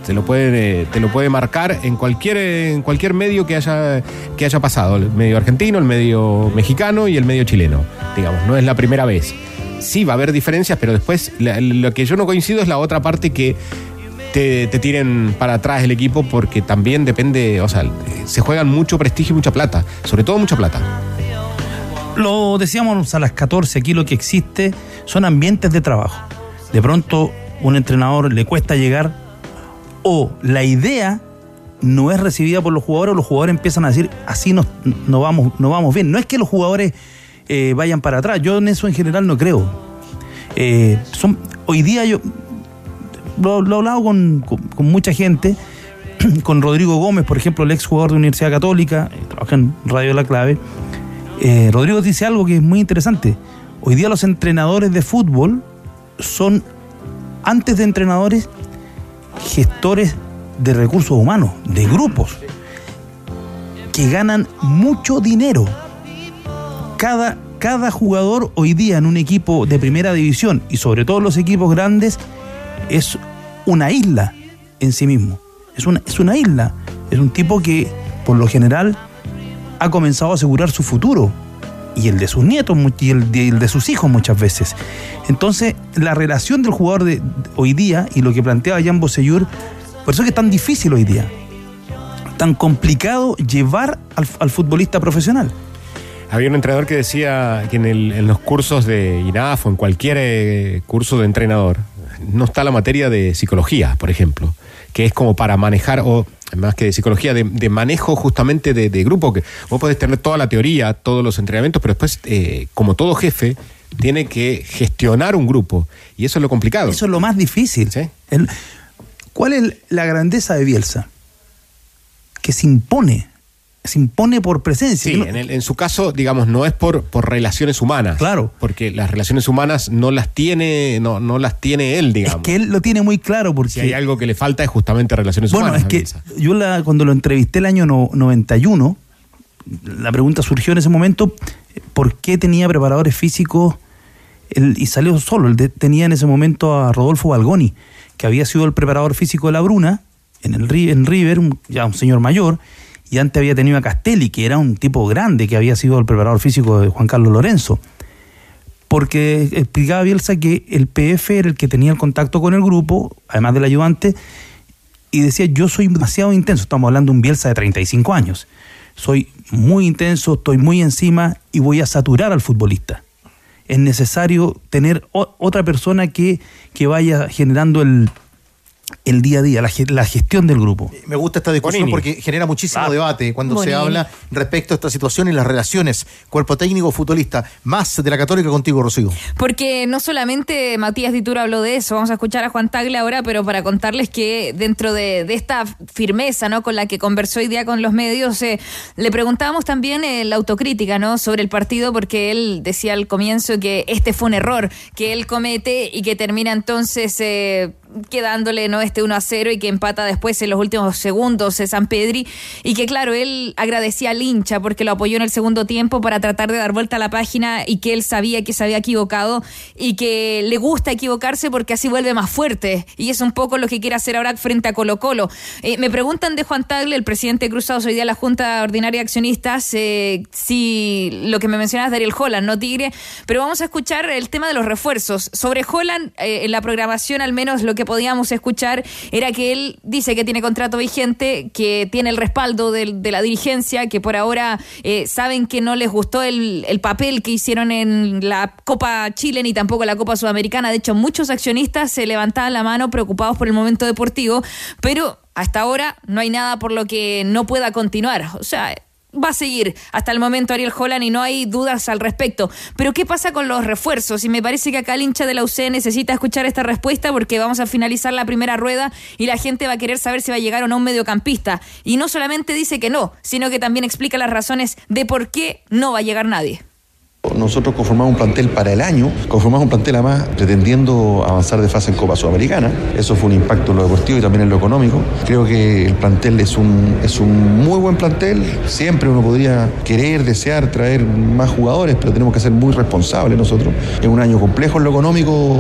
te, lo, puede, te lo puede marcar en cualquier, en cualquier medio que haya, que haya pasado. El medio argentino, el medio mexicano y el medio chileno. Digamos, no es la primera vez. Sí, va a haber diferencias, pero después lo que yo no coincido es la otra parte que te, te, tiren para atrás el equipo porque también depende, o sea, se juegan mucho prestigio y mucha plata, sobre todo mucha plata. Lo decíamos a las 14, aquí lo que existe son ambientes de trabajo. De pronto un entrenador le cuesta llegar o la idea no es recibida por los jugadores o los jugadores empiezan a decir así no, no, vamos, no vamos bien. No es que los jugadores eh, vayan para atrás, yo en eso en general no creo. Eh, hoy día yo lo, he hablado con, mucha gente, con Rodrigo Gómez, por ejemplo, el ex jugador de Universidad Católica, eh, trabaja en Radio La Clave. Rodrigo dice algo que es muy interesante. Hoy día los entrenadores de fútbol son, antes de entrenadores, gestores de recursos humanos, de grupos, que ganan mucho dinero. Cada, cada jugador hoy día en un equipo de primera división y sobre todo los equipos grandes es una isla en sí mismo. Es una, es una isla. Es un tipo que por lo general ha comenzado a asegurar su futuro y el de sus nietos y el de, sus hijos muchas veces. Entonces, la relación del jugador de, hoy día y lo que planteaba Jan Bosellur, por eso es que es tan difícil hoy día, tan complicado llevar al, futbolista profesional. Había un entrenador que decía que en, los cursos de INAF o en cualquier eh, curso de entrenador no está la materia de psicología, por ejemplo, que es como para manejar más que de psicología, de, manejo justamente de, grupo, que vos podés tener toda la teoría, todos los entrenamientos, pero después, eh, como todo jefe, tiene que gestionar un grupo. Y eso es lo complicado. Eso es lo más difícil. ¿Cuál es la grandeza de Bielsa? Que se impone se impone por presencia. Sí, No- en, el- en su caso, digamos, no es por, por relaciones humanas. Claro. Porque las relaciones humanas no las tiene, no, no las tiene él, digamos. que él lo tiene muy claro porque Si hay algo que le falta es justamente relaciones Bueno, humanas. es que yo la, cuando lo entrevisté el año no- 91, la pregunta surgió en ese momento, ¿por qué tenía preparadores físicos? Él- y salió solo, él de- tenía en ese momento a Rodolfo Balgoni, que había sido el preparador físico de la Bruna, en, el, en River, un- ya un señor mayor, y antes había tenido a Castelli, que era un tipo grande, que había sido el preparador físico de Juan Carlos Lorenzo. Porque explicaba Bielsa que el PF era el que tenía el contacto con el grupo, además del ayudante, y decía, yo soy demasiado intenso, estamos hablando de un Bielsa de 35 años, soy muy intenso, estoy muy encima y voy a saturar al futbolista. Es necesario tener otra persona que, que vaya generando el, el día a día, la, ge- la gestión del grupo. Me gusta esta discusión Bonini. porque genera muchísimo Ah. debate cuando se habla respecto a esta situación y las relaciones cuerpo técnico futbolista. Más de la Católica contigo, Rocío. Porque no solamente Matías Dituro habló de eso, vamos a escuchar a Juan Tagle ahora, pero para contarles que dentro de, de esta firmeza ¿no? con la que conversó hoy día con los medios, eh, le preguntábamos también eh, la autocrítica ¿no? sobre el partido, porque él decía al comienzo que este fue un error que él comete y que termina entonces eh, quedándole no este 1 a 0 y que empata después en los últimos segundos eh, San Pedri y que claro, él agradecía al hincha porque lo apoyó en el segundo tiempo para tratar de dar vuelta a la página y que él sabía que se había equivocado y que le gusta equivocarse porque así vuelve más fuerte y es un poco lo que quiere hacer ahora frente a Colo Colo. Eh, me preguntan de Juan Tagle, el presidente de Cruzados hoy día la Junta Ordinaria de Accionistas, eh, si lo que me mencionabas Dariel Holland, no Tigre, pero vamos a escuchar el tema de los refuerzos. Sobre Holland, en la programación al menos lo que podíamos escuchar era que él dice que tiene contrato vigente, que tiene el respaldo de, la dirigencia, que por ahora eh, saben que no les gustó el, el papel que hicieron en la Copa Chile ni tampoco la Copa Sudamericana. De hecho, muchos accionistas se levantaban la mano preocupados por el momento deportivo, pero hasta ahora no hay nada por lo que no pueda continuar. O sea, va a seguir hasta el momento Ariel Holland y no hay dudas al respecto. Pero ¿qué pasa con los refuerzos? Y me parece que acá el hincha de la UC necesita escuchar esta respuesta porque vamos a finalizar la primera rueda y la gente va a querer saber si va a llegar o no un mediocampista. Y no solamente dice que no, sino que también explica las razones de por qué no va a llegar nadie. Nosotros conformamos un plantel para el año, conformamos un plantel además pretendiendo avanzar de fase en Copa Sudamericana. Eso fue un impacto en lo deportivo y también en lo económico. Creo que el plantel es un, es un muy buen plantel. Siempre uno podría querer, desear traer más jugadores, pero tenemos que ser muy responsables nosotros. Es un año complejo en lo económico,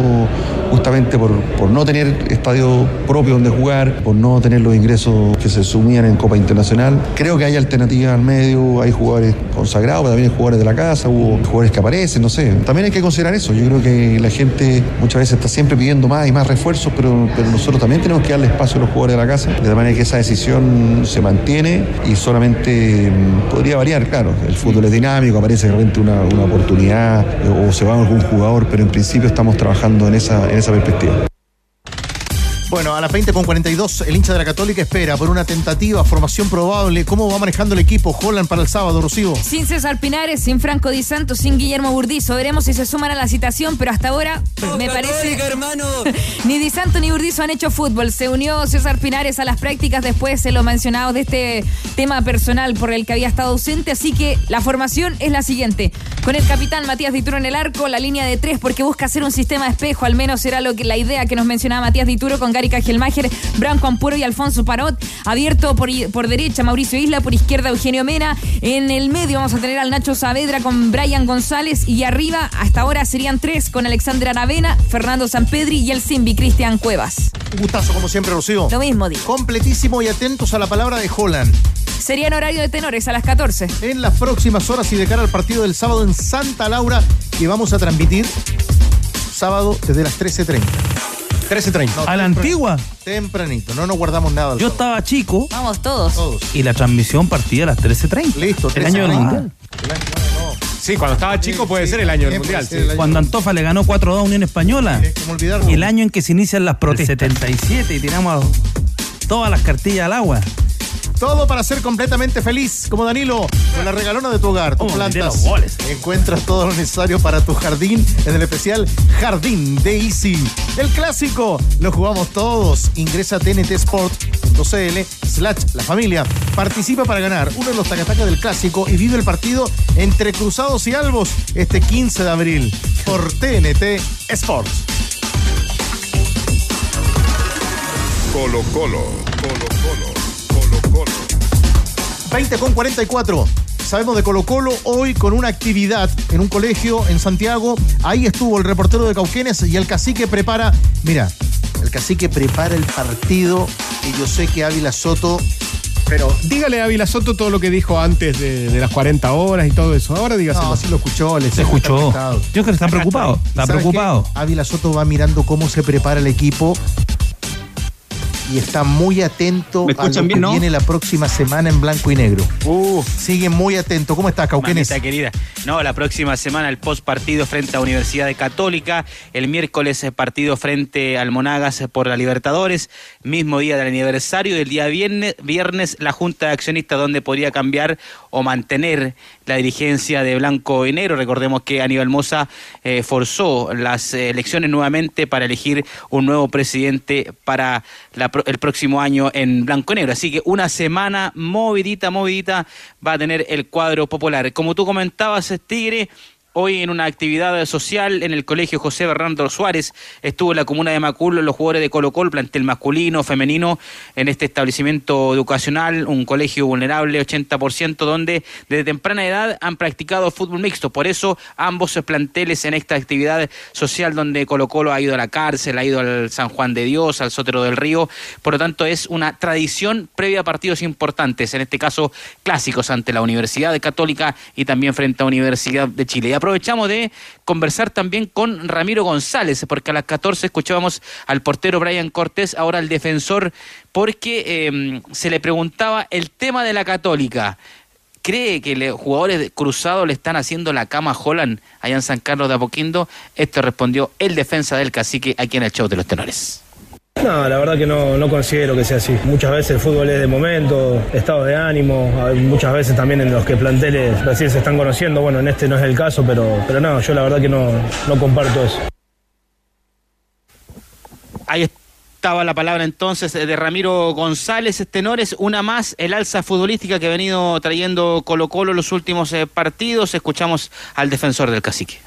justamente por, por no tener estadio propio donde jugar, por no tener los ingresos que se sumían en Copa Internacional. Creo que hay alternativas al medio, hay jugadores consagrados, pero también hay jugadores de la casa, hubo jugadores que aparecen, no sé. También hay que considerar eso. Yo creo que la gente muchas veces está siempre pidiendo más y más refuerzos, pero, nosotros también tenemos que darle espacio a los jugadores de la casa, de manera que esa decisión se mantiene y solamente mm, podría variar, claro. El fútbol es dinámico, aparece de repente una, una oportunidad eh, o se va algún jugador, pero en principio estamos trabajando en esa, en esa perspectiva. Bueno, a las 20 con 42, el hincha de la Católica espera por una tentativa, formación probable. ¿Cómo va manejando el equipo Holland para el sábado, Rocío? Sin César Pinares, sin Franco Di Santo, sin Guillermo Burdizo. Veremos si se suman a la citación, pero hasta ahora me parece. ni Di Santo ni Burdizo han hecho fútbol. Se unió César Pinares a las prácticas después de lo mencionado de este tema personal por el que había estado ausente. Así que la formación es la siguiente: con el capitán Matías Dituro en el arco, la línea de tres, porque busca hacer un sistema de espejo. Al menos era lo que la idea que nos mencionaba Matías Dituro con Gary Cajelmacher, Branco Ampuro y Alfonso Parot. Abierto por, por derecha Mauricio Isla, por izquierda Eugenio Mena. En el medio vamos a tener al Nacho Saavedra con Brian González. Y arriba, hasta ahora serían tres con Alexandra Aravena, Fernando Sampedri y el Simbi Cristian Cuevas. Un gustazo, como siempre, Rocío. Lo mismo digo. Completísimo y atentos a la palabra de Holland. Sería en horario de tenores a las 14. En las próximas horas y de cara al partido del sábado en Santa Laura, que vamos a transmitir sábado desde las 13.30. 13.30. ¿A la antigua? Tempranito, no nos guardamos nada. Yo estaba chico Vamos todos. y la transmisión partía a las 13.30. Listo, El año del 13:30. Mundial. Sí, cuando estaba chico puede ser el año del Mundial. sí. Cuando Antofa le ganó 4-2 a Unión Española. ¿Cómo olvidarlo? El año en que se inician las protestas. 77 y tiramos todas las cartillas al agua. Todo para ser completamente feliz, como Danilo, con la regalona de tu hogar, tus Oh, plantas. Encuentras todo lo necesario para tu jardín en el especial Jardín de Easy. El clásico lo jugamos todos. Ingresa a tntsport.cl slash la familia. Participa para ganar uno de los tacatacas del clásico y vive el partido entre Cruzados y Albos este 15 de abril por TNT Sports. Colo Colo, Colo Colo. 20 con 44. Sabemos de Colo Colo hoy con una actividad en un colegio en Santiago. Ahí estuvo el reportero de Cauquenes y el cacique prepara. Mira, el cacique prepara el partido y yo sé que Ávila Soto. Pero dígale a Ávila Soto todo lo que dijo antes de, de las 40 horas y todo eso. Ahora dígaselo. No, sí lo escuchó, le Se escuchó. Yo creo que está preocupado. Está ¿Sabes preocupado. qué? Ávila Soto va mirando cómo se prepara el equipo y está muy atento ¿Me a lo que bien, no? viene la próxima semana en blanco y negro. Uh, Sigue muy atento. ¿Cómo estás, Cauquenes? querida. No, la próxima semana el post partido frente a Universidad de Católica. El miércoles eh, partido frente al Monagas por la Libertadores. Mismo día del aniversario. Y el día viernes, viernes la Junta de Accionistas donde podría cambiar o mantener la dirigencia de Blanco y Negro. Recordemos que Aníbal Moza eh, forzó las elecciones nuevamente para elegir un nuevo presidente para la el próximo año en Blanco y Negro. Así que una semana movidita, movidita va a tener el cuadro popular. Como tú comentabas, Tigre. Hoy en una actividad social en el Colegio José Bernardo Suárez estuvo en la comuna de Macul los jugadores de Colo Colo, plantel masculino, femenino, en este establecimiento educacional, un colegio vulnerable, 80%, donde desde temprana edad han practicado fútbol mixto. Por eso ambos planteles en esta actividad social donde Colo Colo ha ido a la cárcel, ha ido al San Juan de Dios, al Sotero del Río. Por lo tanto, es una tradición previa a partidos importantes, en este caso clásicos ante la Universidad Católica y también frente a Universidad de Chile. Aprovechamos de conversar también con Ramiro González, porque a las 14 escuchábamos al portero Brian Cortés, ahora al defensor, porque eh, se le preguntaba el tema de la Católica. ¿Cree que los jugadores cruzados le están haciendo la cama a Holland allá en San Carlos de Apoquindo? Esto respondió el defensa del cacique aquí en el show de los tenores. No, la verdad que no, no considero que sea así. Muchas veces el fútbol es de momento, estado de ánimo, muchas veces también en los que planteles recién se están conociendo, bueno, en este no es el caso, pero, pero no, yo la verdad que no, no comparto eso. Ahí estaba la palabra entonces de Ramiro González Tenores, una más, el alza futbolística que ha venido trayendo Colo Colo los últimos eh, partidos. Escuchamos al defensor del cacique.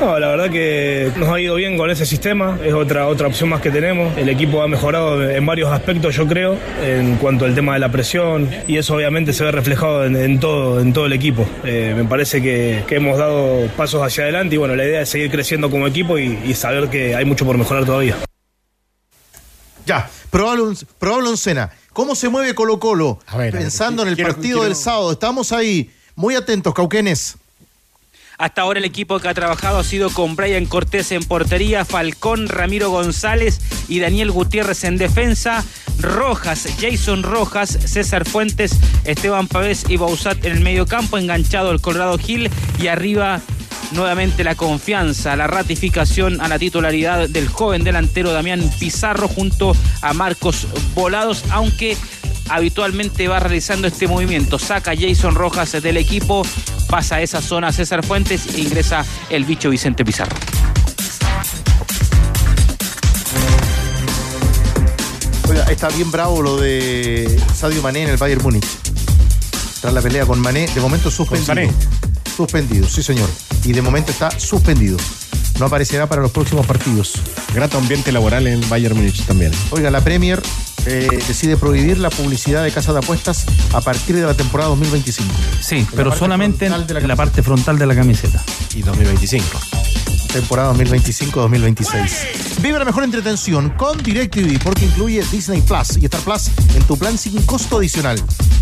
No, la verdad que nos ha ido bien con ese sistema, es otra, otra opción más que tenemos. El equipo ha mejorado en varios aspectos, yo creo, en cuanto al tema de la presión, y eso obviamente se ve reflejado en, en todo, en todo el equipo. Eh, me parece que, que hemos dado pasos hacia adelante y bueno, la idea es seguir creciendo como equipo y, y saber que hay mucho por mejorar todavía. Ya, probable, un- probable oncena. ¿Cómo se mueve Colo Colo? ver, a ver, Pensando en el quiero- partido quiero- del sábado. Estamos ahí. Muy atentos, Cauquenes. Hasta ahora el equipo que ha trabajado ha sido con Brian Cortés en portería, Falcón, Ramiro González y Daniel Gutiérrez en defensa, Rojas, Jason Rojas, César Fuentes, Esteban Pavés y Bausat en el medio campo, enganchado el Colorado Gil y arriba nuevamente la confianza, la ratificación a la titularidad del joven delantero Damián Pizarro junto a Marcos Volados, aunque habitualmente va realizando este movimiento. Saca a Jason Rojas del equipo, pasa a esa zona César Fuentes e ingresa el bicho Vicente Pizarro. Oiga, está bien bravo lo de Sadio Mané en el Bayern Múnich. Tras la pelea con Mané, de momento suspendido. Sané. Suspendido, sí señor. Y de momento está suspendido. No aparecerá para los próximos partidos. Grato ambiente laboral en Bayern Múnich también. Oiga, la Premier eh, decide prohibir la publicidad de casas de apuestas a partir de la temporada 2025. Sí, pero solamente en la la parte frontal de la camiseta. Y 2025. temporada 2025-2026. Vive la mejor entretención con DirecTV porque incluye Disney Plus y Star Plus en tu plan sin costo adicional.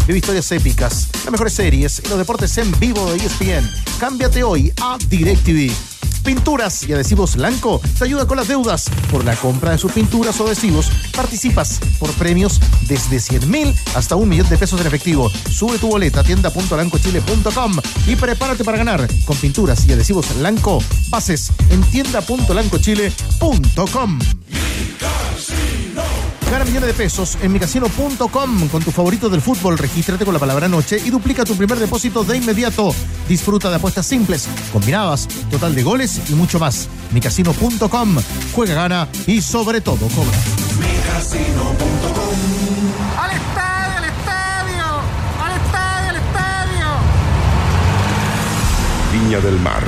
Vive historias épicas, las mejores series y los deportes en vivo de ESPN. Cámbiate hoy a DirecTV. Pinturas y adhesivos Blanco te ayuda con las deudas. Por la compra de sus pinturas o adhesivos, participas por premios desde 100 mil hasta un millón de pesos en efectivo. Sube tu boleta a tienda.lancochile.com y prepárate para ganar con pinturas y adhesivos Blanco. Bases en tienda.lancochile.com. Gana millones de pesos en micasino.com con tu favorito del fútbol. Regístrate con la palabra noche y duplica tu primer depósito de inmediato. Disfruta de apuestas simples, combinadas, total de goles y mucho más. micasino.com. Juega, gana y sobre todo cobra. ¡Al estadio, al estadio! ¡Al estadio, al estadio! Viña del Mar,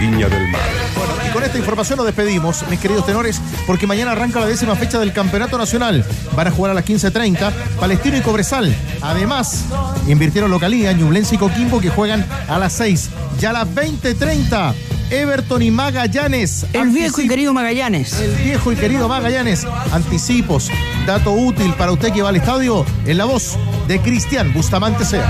Viña del Mar. Bueno, y con esta información nos despedimos, mis queridos tenores, porque mañana arranca la décima fecha del Campeonato Nacional. Van a jugar a las 15.30 Palestino y Cobresal. Además, invirtieron localía Ñublense y Coquimbo que juegan a las 6. Ya a las 20.30 Everton y Magallanes. El viejo y querido Magallanes. El viejo y querido Magallanes. Anticipos. Dato útil para usted que va al estadio en la voz de Cristian Bustamante Sea.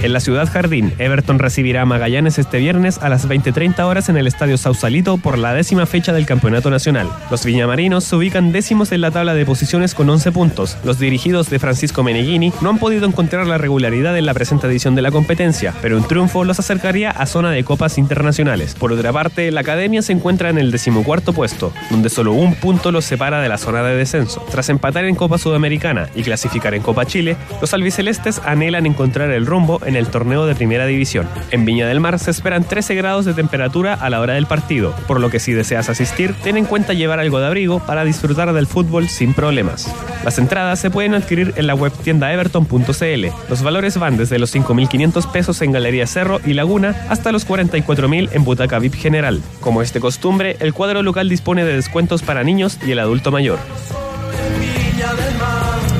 En la ciudad Jardín, Everton recibirá a Magallanes este viernes a las 20.30 horas en el Estadio Sausalito por la décima fecha del Campeonato Nacional. Los viñamarinos se ubican décimos en la tabla de posiciones con 11 puntos. Los dirigidos de Francisco Meneghini no han podido encontrar la regularidad en la presente edición de la competencia, pero un triunfo los acercaría a zona de copas internacionales. Por otra parte, la academia se encuentra en el decimocuarto puesto, donde solo un punto los separa de la zona de descenso. Tras empatar en Copa Sudamericana y clasificar en Copa Chile, los albicelestes anhelan encontrar el rumbo en el torneo de primera división. En Viña del Mar se esperan 13 grados de temperatura a la hora del partido, por lo que si deseas asistir, ten en cuenta llevar algo de abrigo para disfrutar del fútbol sin problemas. Las entradas se pueden adquirir en la web tienda everton.cl. Los valores van desde los 5.500 pesos en Galería Cerro y Laguna hasta los 44.000 en Butaca VIP General. Como es de costumbre, el cuadro local dispone de descuentos para niños y el adulto mayor.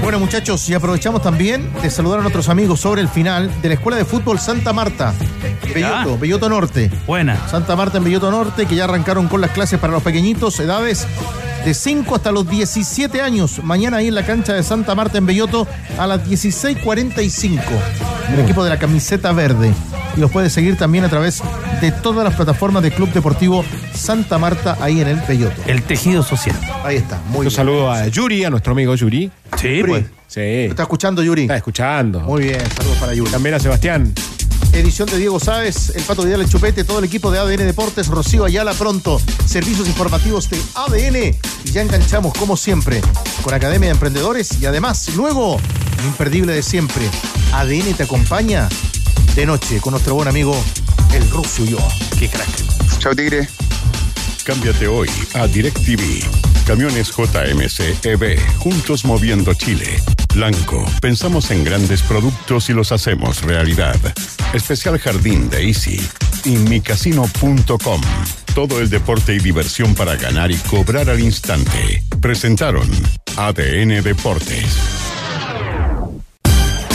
Bueno muchachos, y aprovechamos también de saludar a nuestros amigos sobre el final de la Escuela de Fútbol Santa Marta. Belloto, Belloto Norte. Buena. Santa Marta en Belloto Norte, que ya arrancaron con las clases para los pequeñitos, edades de 5 hasta los 17 años. Mañana ahí en la cancha de Santa Marta en Belloto a las 16.45. El equipo de la camiseta verde. Y los puede seguir también a través de todas las plataformas del Club Deportivo Santa Marta ahí en el Belloto. El tejido social. Ahí está, muy Un bien. saludo a Yuri, a nuestro amigo Yuri. Sí, Yuri, pues. Sí. ¿Está escuchando Yuri? Está escuchando. Muy bien, saludos para Yuri. También a Sebastián. Edición de Diego Sáez, el Pato Vidal, el Chupete, todo el equipo de ADN Deportes, Rocío Ayala pronto, servicios informativos de ADN y ya enganchamos como siempre con Academia de Emprendedores y además luego, lo imperdible de siempre, ADN te acompaña de noche con nuestro buen amigo el Rucio Ulloa. Qué crack. Chao, Tigre. Cámbiate hoy a DirecTV. Camiones JMC EV, juntos moviendo Chile. Blanco, pensamos en grandes productos y los hacemos realidad. Especial Jardín de Easy y micasino.com. Todo el deporte y diversión para ganar y cobrar al instante. Presentaron ADN Deportes.